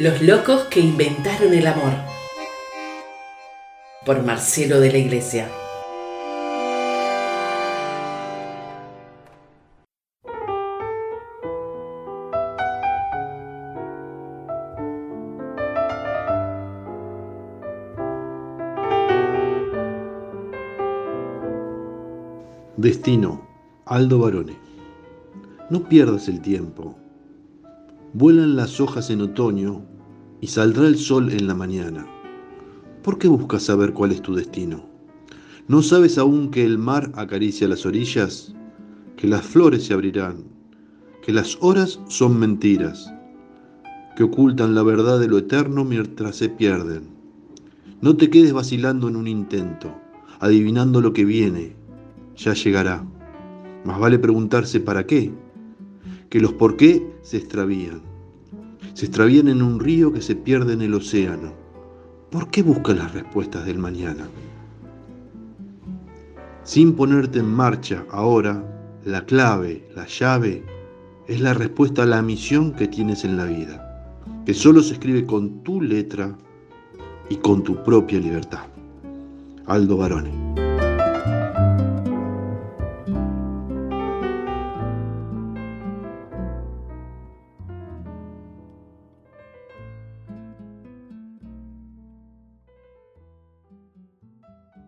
Los locos que inventaron el amor. Por Marcelo de la Iglesia. Destino, Aldo Barone. No pierdas el tiempo. Vuelan las hojas en otoño y saldrá el sol en la mañana. ¿Por qué buscas saber cuál es tu destino? ¿No sabes aún que el mar acaricia las orillas? Que las flores se abrirán, que las horas son mentiras, que ocultan la verdad de lo eterno mientras se pierden. No te quedes vacilando en un intento, adivinando lo que viene, ya llegará. Más vale preguntarse para qué, que los por qué se extravían. Se extravían en un río que se pierde en el océano. ¿Por qué buscas las respuestas del mañana? Sin ponerte en marcha ahora, la clave, la llave, es la respuesta a la misión que tienes en la vida, que solo se escribe con tu letra y con tu propia libertad. Aldo Barone.